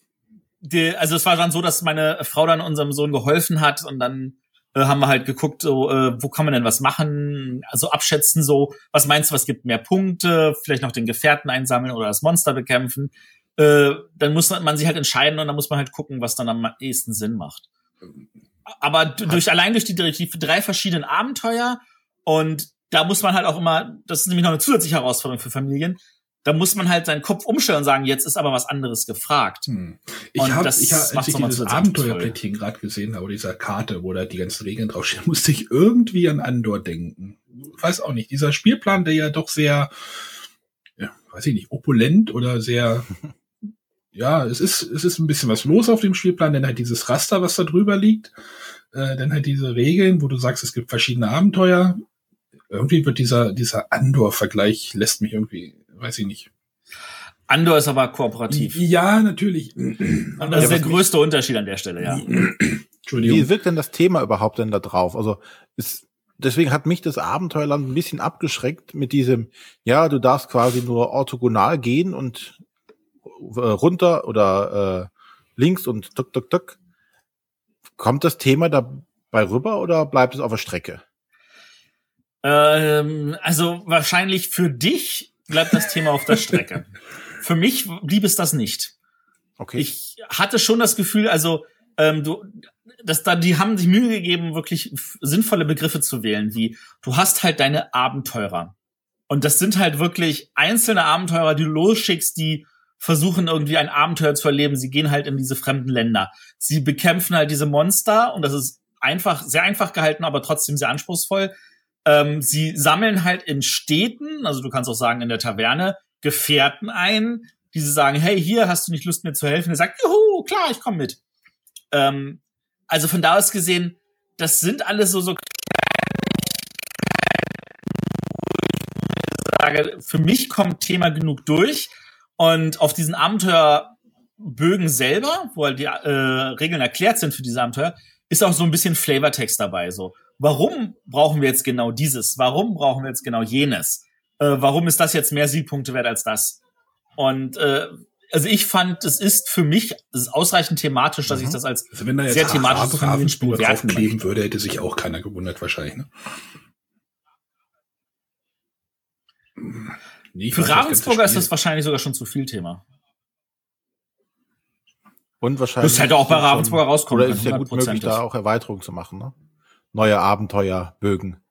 A: die, also es war dann so, dass meine Frau dann unserem Sohn geholfen hat und dann äh, haben wir halt geguckt, so, äh, wo kann man denn was machen? Also abschätzen so, was meinst du, was gibt mehr Punkte? Vielleicht noch den Gefährten einsammeln oder das Monster bekämpfen. Äh, dann muss man sich halt entscheiden und dann muss man halt gucken, was dann am ehesten Sinn macht aber durch allein durch die, die drei verschiedenen Abenteuer und da muss man halt auch immer, das ist nämlich noch eine zusätzliche Herausforderung für Familien, da muss man halt seinen Kopf umstellen und sagen, jetzt ist aber was anderes gefragt. Hm.
C: Ich habe, ich hab, als ich dieses Abenteuerplättchen gerade gesehen habe, dieser Karte, wo da die ganzen Regeln draufstehen, <laughs> musste ich irgendwie an Andor denken. Weiß auch nicht, dieser Spielplan, der ja doch sehr, ja, weiß ich nicht, opulent oder sehr <laughs> ja, es ist, es ist ein bisschen was los auf dem Spielplan, denn halt dieses Raster, was da drüber liegt, äh, dann halt diese Regeln, wo du sagst, es gibt verschiedene Abenteuer. Irgendwie wird dieser, dieser Andor-Vergleich lässt mich irgendwie, weiß ich nicht.
A: Andor ist aber kooperativ.
C: Ja, natürlich.
A: Und das ist der größte Unterschied an der Stelle, ja.
B: Entschuldigung. Wie wirkt denn das Thema überhaupt denn da drauf? Also ist, deswegen hat mich das Abenteuerland ein bisschen abgeschreckt mit diesem, ja, du darfst quasi nur orthogonal gehen und runter oder äh, links und tuck, tuck, tuck. Kommt das Thema dabei rüber oder bleibt es auf der Strecke?
A: Ähm, also wahrscheinlich für dich bleibt das Thema auf der Strecke. <laughs> für mich blieb es das nicht. Okay. Ich hatte schon das Gefühl, also ähm, du, dass da die haben sich Mühe gegeben, wirklich sinnvolle Begriffe zu wählen, wie du hast halt deine Abenteurer. Und das sind halt wirklich einzelne Abenteurer, die du losschickst, die versuchen irgendwie ein Abenteuer zu erleben. Sie gehen halt in diese fremden Länder. Sie bekämpfen halt diese Monster und das ist einfach, sehr einfach gehalten, aber trotzdem sehr anspruchsvoll. Ähm, sie sammeln halt in Städten, also du kannst auch sagen in der Taverne, Gefährten ein, die sie sagen, hey, hier hast du nicht Lust mir zu helfen? Er sagt, juhu, klar, ich komme mit. Ähm, also von da aus gesehen, das sind alles so, so für mich kommt Thema genug durch. Und auf diesen Abenteuerbögen selber, wo halt die äh, Regeln erklärt sind für diese Abenteuer, ist auch so ein bisschen Flavortext dabei. So, warum brauchen wir jetzt genau dieses? Warum brauchen wir jetzt genau jenes? Äh, warum ist das jetzt mehr Siegpunkte wert als das? Und äh, also ich fand, es ist für mich es ist ausreichend thematisch, dass mhm. ich das als
C: also wenn da jetzt sehr thematisches Familienspiel draufkleben würde, hätte sich auch keiner gewundert wahrscheinlich. Ne?
A: Nee, für Ravensburger ist das wahrscheinlich sogar schon zu viel Thema.
B: Und wahrscheinlich.
A: Das hätte auch bei Ravensburger rauskommen
B: Oder ist es ja gut möglich, da auch Erweiterungen zu machen, ne? Neue Abenteuerbögen.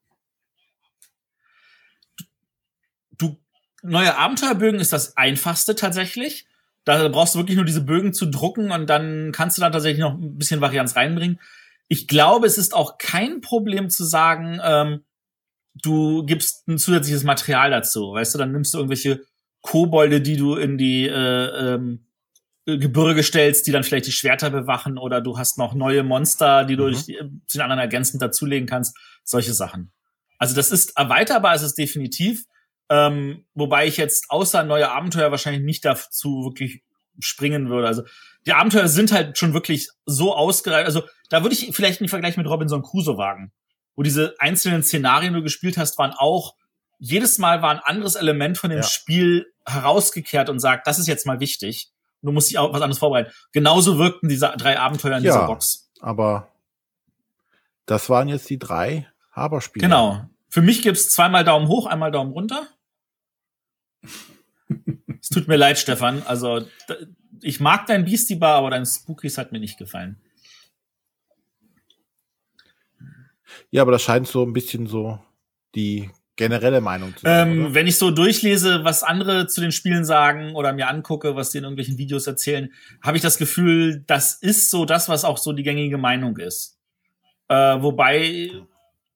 A: Du, neue Abenteuerbögen ist das einfachste tatsächlich. Da brauchst du wirklich nur diese Bögen zu drucken und dann kannst du da tatsächlich noch ein bisschen Varianz reinbringen. Ich glaube, es ist auch kein Problem zu sagen, ähm, du gibst ein zusätzliches Material dazu. Weißt du, dann nimmst du irgendwelche Kobolde, die du in die äh, ähm, Gebirge stellst, die dann vielleicht die Schwerter bewachen oder du hast noch neue Monster, die du mhm. zu den anderen ergänzend dazulegen kannst. Solche Sachen. Also das ist erweiterbar, ist es definitiv. Ähm, wobei ich jetzt außer neue Abenteuer wahrscheinlich nicht dazu wirklich springen würde. Also die Abenteuer sind halt schon wirklich so ausgereift. Also da würde ich vielleicht einen Vergleich mit Robinson Crusoe wagen, wo diese einzelnen Szenarien, die du gespielt hast, waren auch jedes Mal war ein anderes Element von dem ja. Spiel herausgekehrt und sagt, das ist jetzt mal wichtig. Du musst dich auch was anderes vorbereiten. Genauso wirkten diese drei Abenteuer in ja, dieser Box.
B: Aber das waren jetzt die drei Haberspiele.
A: Genau. Für mich gibt's zweimal Daumen hoch, einmal Daumen runter. <laughs> es tut mir leid, Stefan. Also ich mag dein Beastie Bar, aber dein Spookies hat mir nicht gefallen.
B: Ja, aber das scheint so ein bisschen so die generelle Meinung
A: zu sein. Ähm, wenn ich so durchlese, was andere zu den Spielen sagen oder mir angucke, was die in irgendwelchen Videos erzählen, habe ich das Gefühl, das ist so das, was auch so die gängige Meinung ist. Äh, wobei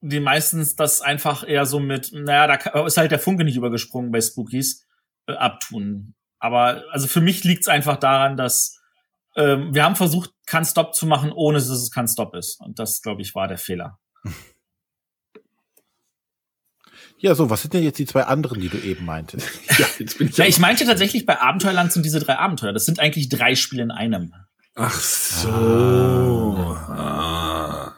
A: die meistens das einfach eher so mit, naja, da ist halt der Funke nicht übergesprungen bei Spookies, äh, abtun. Aber also für mich liegt es einfach daran, dass ähm, wir haben versucht, Can't Stop zu machen, ohne dass es Can't Stop ist. Und das, glaube ich, war der Fehler.
B: Ja, so, was sind denn jetzt die zwei anderen, die du eben meintest? <laughs>
A: ja, jetzt bin ich ja, ich meinte tatsächlich bei Abenteuerland sind diese drei Abenteuer. Das sind eigentlich drei Spiele in einem.
C: Ach so. Ah.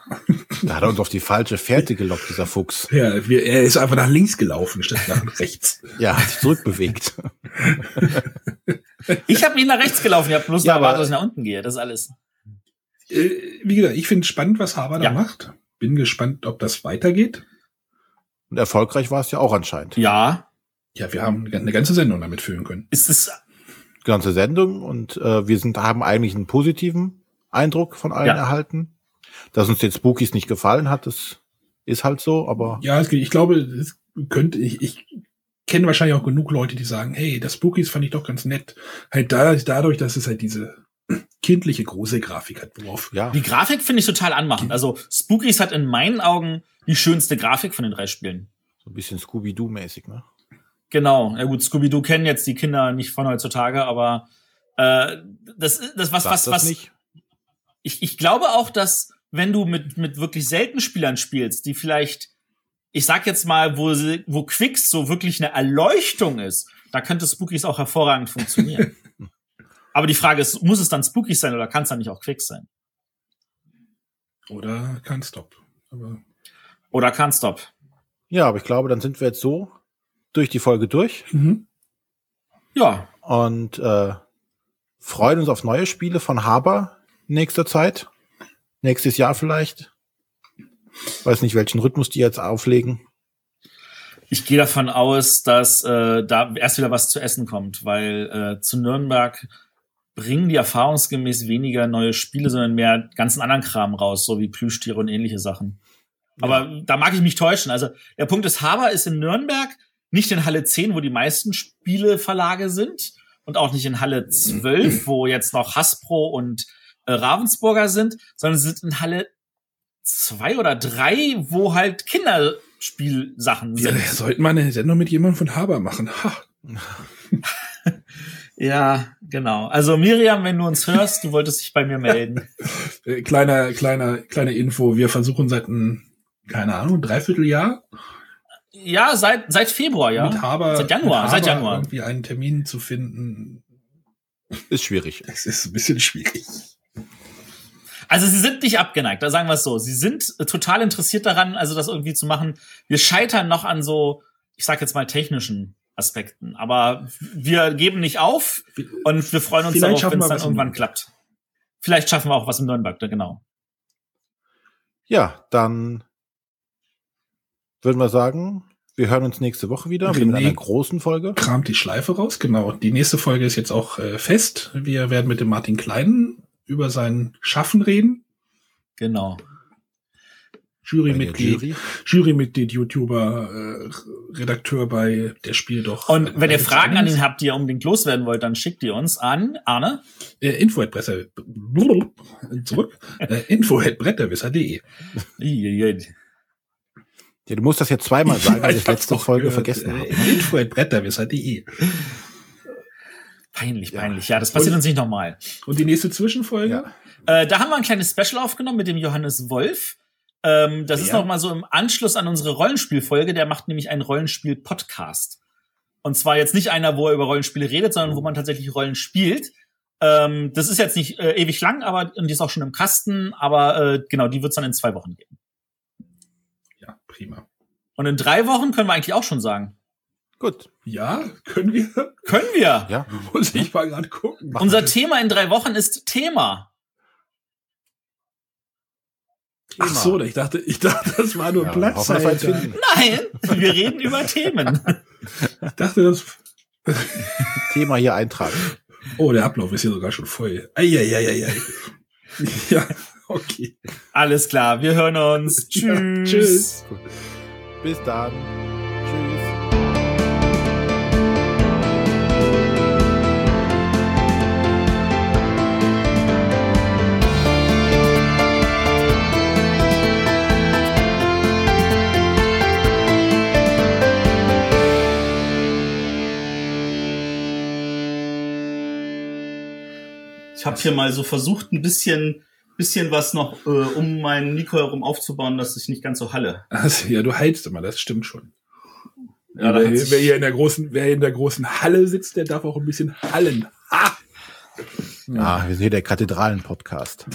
B: Da hat er uns auf die falsche Fährte gelockt, dieser Fuchs.
C: Ja, wir, er ist einfach nach links gelaufen, statt nach rechts.
B: Ja, hat sich zurückbewegt.
A: ich habe ihn nach rechts gelaufen, ich habe bloß ja, erwartet, dass ich nach unten gehe. Das ist alles.
C: Äh, wie gesagt, ich finde spannend, was Haber ja. da macht. Bin gespannt, ob das weitergeht.
B: Und erfolgreich war es ja auch anscheinend.
A: Ja.
C: Ja, wir haben eine ganze Sendung damit füllen können.
A: Ist es
B: ganze Sendung und äh, wir sind haben eigentlich einen positiven Eindruck von allen ja. erhalten. Dass uns den Spookies nicht gefallen hat, das ist halt so, aber
C: ja, ich glaube, es könnte ich, ich kenne wahrscheinlich auch genug Leute, die sagen, hey, das Spookies fand ich doch ganz nett. Halt da, dadurch, dass es halt diese kindliche große Grafik hat, worauf.
A: Ja. Die Grafik finde ich total anmachend. Also Spookies hat in meinen Augen die schönste Grafik von den drei Spielen.
B: So ein bisschen Scooby-Doo-mäßig, ne?
A: Genau. Ja gut, Scooby-Doo kennen jetzt die Kinder nicht von heutzutage, aber äh, das das was Sag was was. Nicht. Ich, ich glaube auch, dass wenn du mit mit wirklich seltenen Spielern spielst, die vielleicht ich sag jetzt mal, wo wo Quicks so wirklich eine Erleuchtung ist, da könnte Spookies auch hervorragend funktionieren. <laughs> Aber die Frage ist, muss es dann Spookies sein oder kann es dann nicht auch Quicks sein?
C: Oder kann Stop.
A: Aber oder Can't Stop.
B: Ja, aber ich glaube, dann sind wir jetzt so durch die Folge durch.
A: Mhm. Ja.
B: Und äh, freuen uns auf neue Spiele von Haber nächster Zeit. Nächstes Jahr vielleicht. Weiß nicht, welchen Rhythmus die jetzt auflegen.
A: Ich gehe davon aus, dass äh, da erst wieder was zu essen kommt, weil äh, zu Nürnberg bringen die erfahrungsgemäß weniger neue Spiele, sondern mehr ganzen anderen Kram raus, so wie Plüschtiere und ähnliche Sachen. Aber ja. da mag ich mich täuschen. Also der Punkt ist, Haber ist in Nürnberg, nicht in Halle 10, wo die meisten Spieleverlage sind und auch nicht in Halle 12, wo jetzt noch Hasbro und äh, Ravensburger sind, sondern sie sind in Halle 2 oder 3, wo halt Kinderspielsachen sind. Ja,
C: sollten wir eine Sendung mit jemandem von Haber machen. Ha. <laughs>
A: ja, genau. Also Miriam, wenn du uns hörst, du wolltest dich bei mir melden.
C: Äh, kleiner, kleiner, kleine Info. Wir versuchen seit ein keine Ahnung, Dreivierteljahr.
A: Ja, seit, seit Februar, ja.
C: Mit Haber,
A: seit Januar,
C: Haber
A: seit Januar.
C: Irgendwie einen Termin zu finden.
B: Ist schwierig.
C: Es ist ein bisschen schwierig.
A: Also sie sind nicht abgeneigt, da sagen wir es so. Sie sind total interessiert daran, also das irgendwie zu machen. Wir scheitern noch an so, ich sag jetzt mal technischen Aspekten. Aber wir geben nicht auf und wir freuen uns darauf, wenn es dann irgendwann klappt. Vielleicht schaffen wir auch was im Nürnberg, da genau.
B: Ja, dann würden wir sagen, wir hören uns nächste Woche wieder, wieder mit einer großen Folge.
C: Kramt die Schleife raus, genau. Die nächste Folge ist jetzt auch äh, fest. Wir werden mit dem Martin Kleinen über sein Schaffen reden.
A: Genau.
C: Jurymitglied, Jury. Jurymitglied, YouTuber, äh, Redakteur bei Der Spiel doch.
A: Und äh, wenn ihr Fragen an ihn habt, die ihr unbedingt loswerden wollt, dann schickt ihr uns an Arne.
C: Äh, info at Presse, zurück, äh, info at bretterwisser.de.
B: Ja, du musst das jetzt zweimal <laughs> sagen, weil ich letzte Folge gehört. vergessen habe.
C: Äh, info at bretterwisser.de.
A: Peinlich, peinlich. Ja, das passiert und, uns nicht nochmal.
C: Und die nächste Zwischenfolge?
A: Ja. Äh, da haben wir ein kleines Special aufgenommen mit dem Johannes Wolf. Ähm, das ja. ist noch mal so im Anschluss an unsere Rollenspielfolge. Der macht nämlich einen Rollenspiel-Podcast. Und zwar jetzt nicht einer, wo er über Rollenspiele redet, sondern wo man tatsächlich Rollen spielt. Ähm, das ist jetzt nicht äh, ewig lang, aber und die ist auch schon im Kasten. Aber äh, genau, die wird's dann in zwei Wochen geben.
C: Ja, prima.
A: Und in drei Wochen können wir eigentlich auch schon sagen.
C: Gut. Ja, können wir?
A: Können wir.
C: Ja. <laughs> Muss ich mal gerade gucken.
A: Unser Thema in drei Wochen ist Thema.
C: Thema. Ach so, ich dachte, ich dachte, das war nur ja, Platz.
A: Nein, wir reden über Themen. <laughs>
C: Ich dachte, das <laughs>
B: Thema hier eintragen.
C: Oh, der Ablauf ist hier sogar schon voll. Eieieiei. <laughs> Ja, okay.
A: Alles klar, wir hören uns. Tschüss. Ja, tschüss.
B: Bis dann.
A: Ich habe hier mal so versucht, ein bisschen, bisschen was noch äh, um meinen Nico herum aufzubauen, dass ich nicht ganz so halle.
C: Also, ja, du heilst immer, das stimmt schon. Ja, wer, wer, hier in der großen, wer in der großen Halle sitzt, der darf auch ein bisschen hallen. Ha!
B: Ja, wir sehen der Kathedralen-Podcast.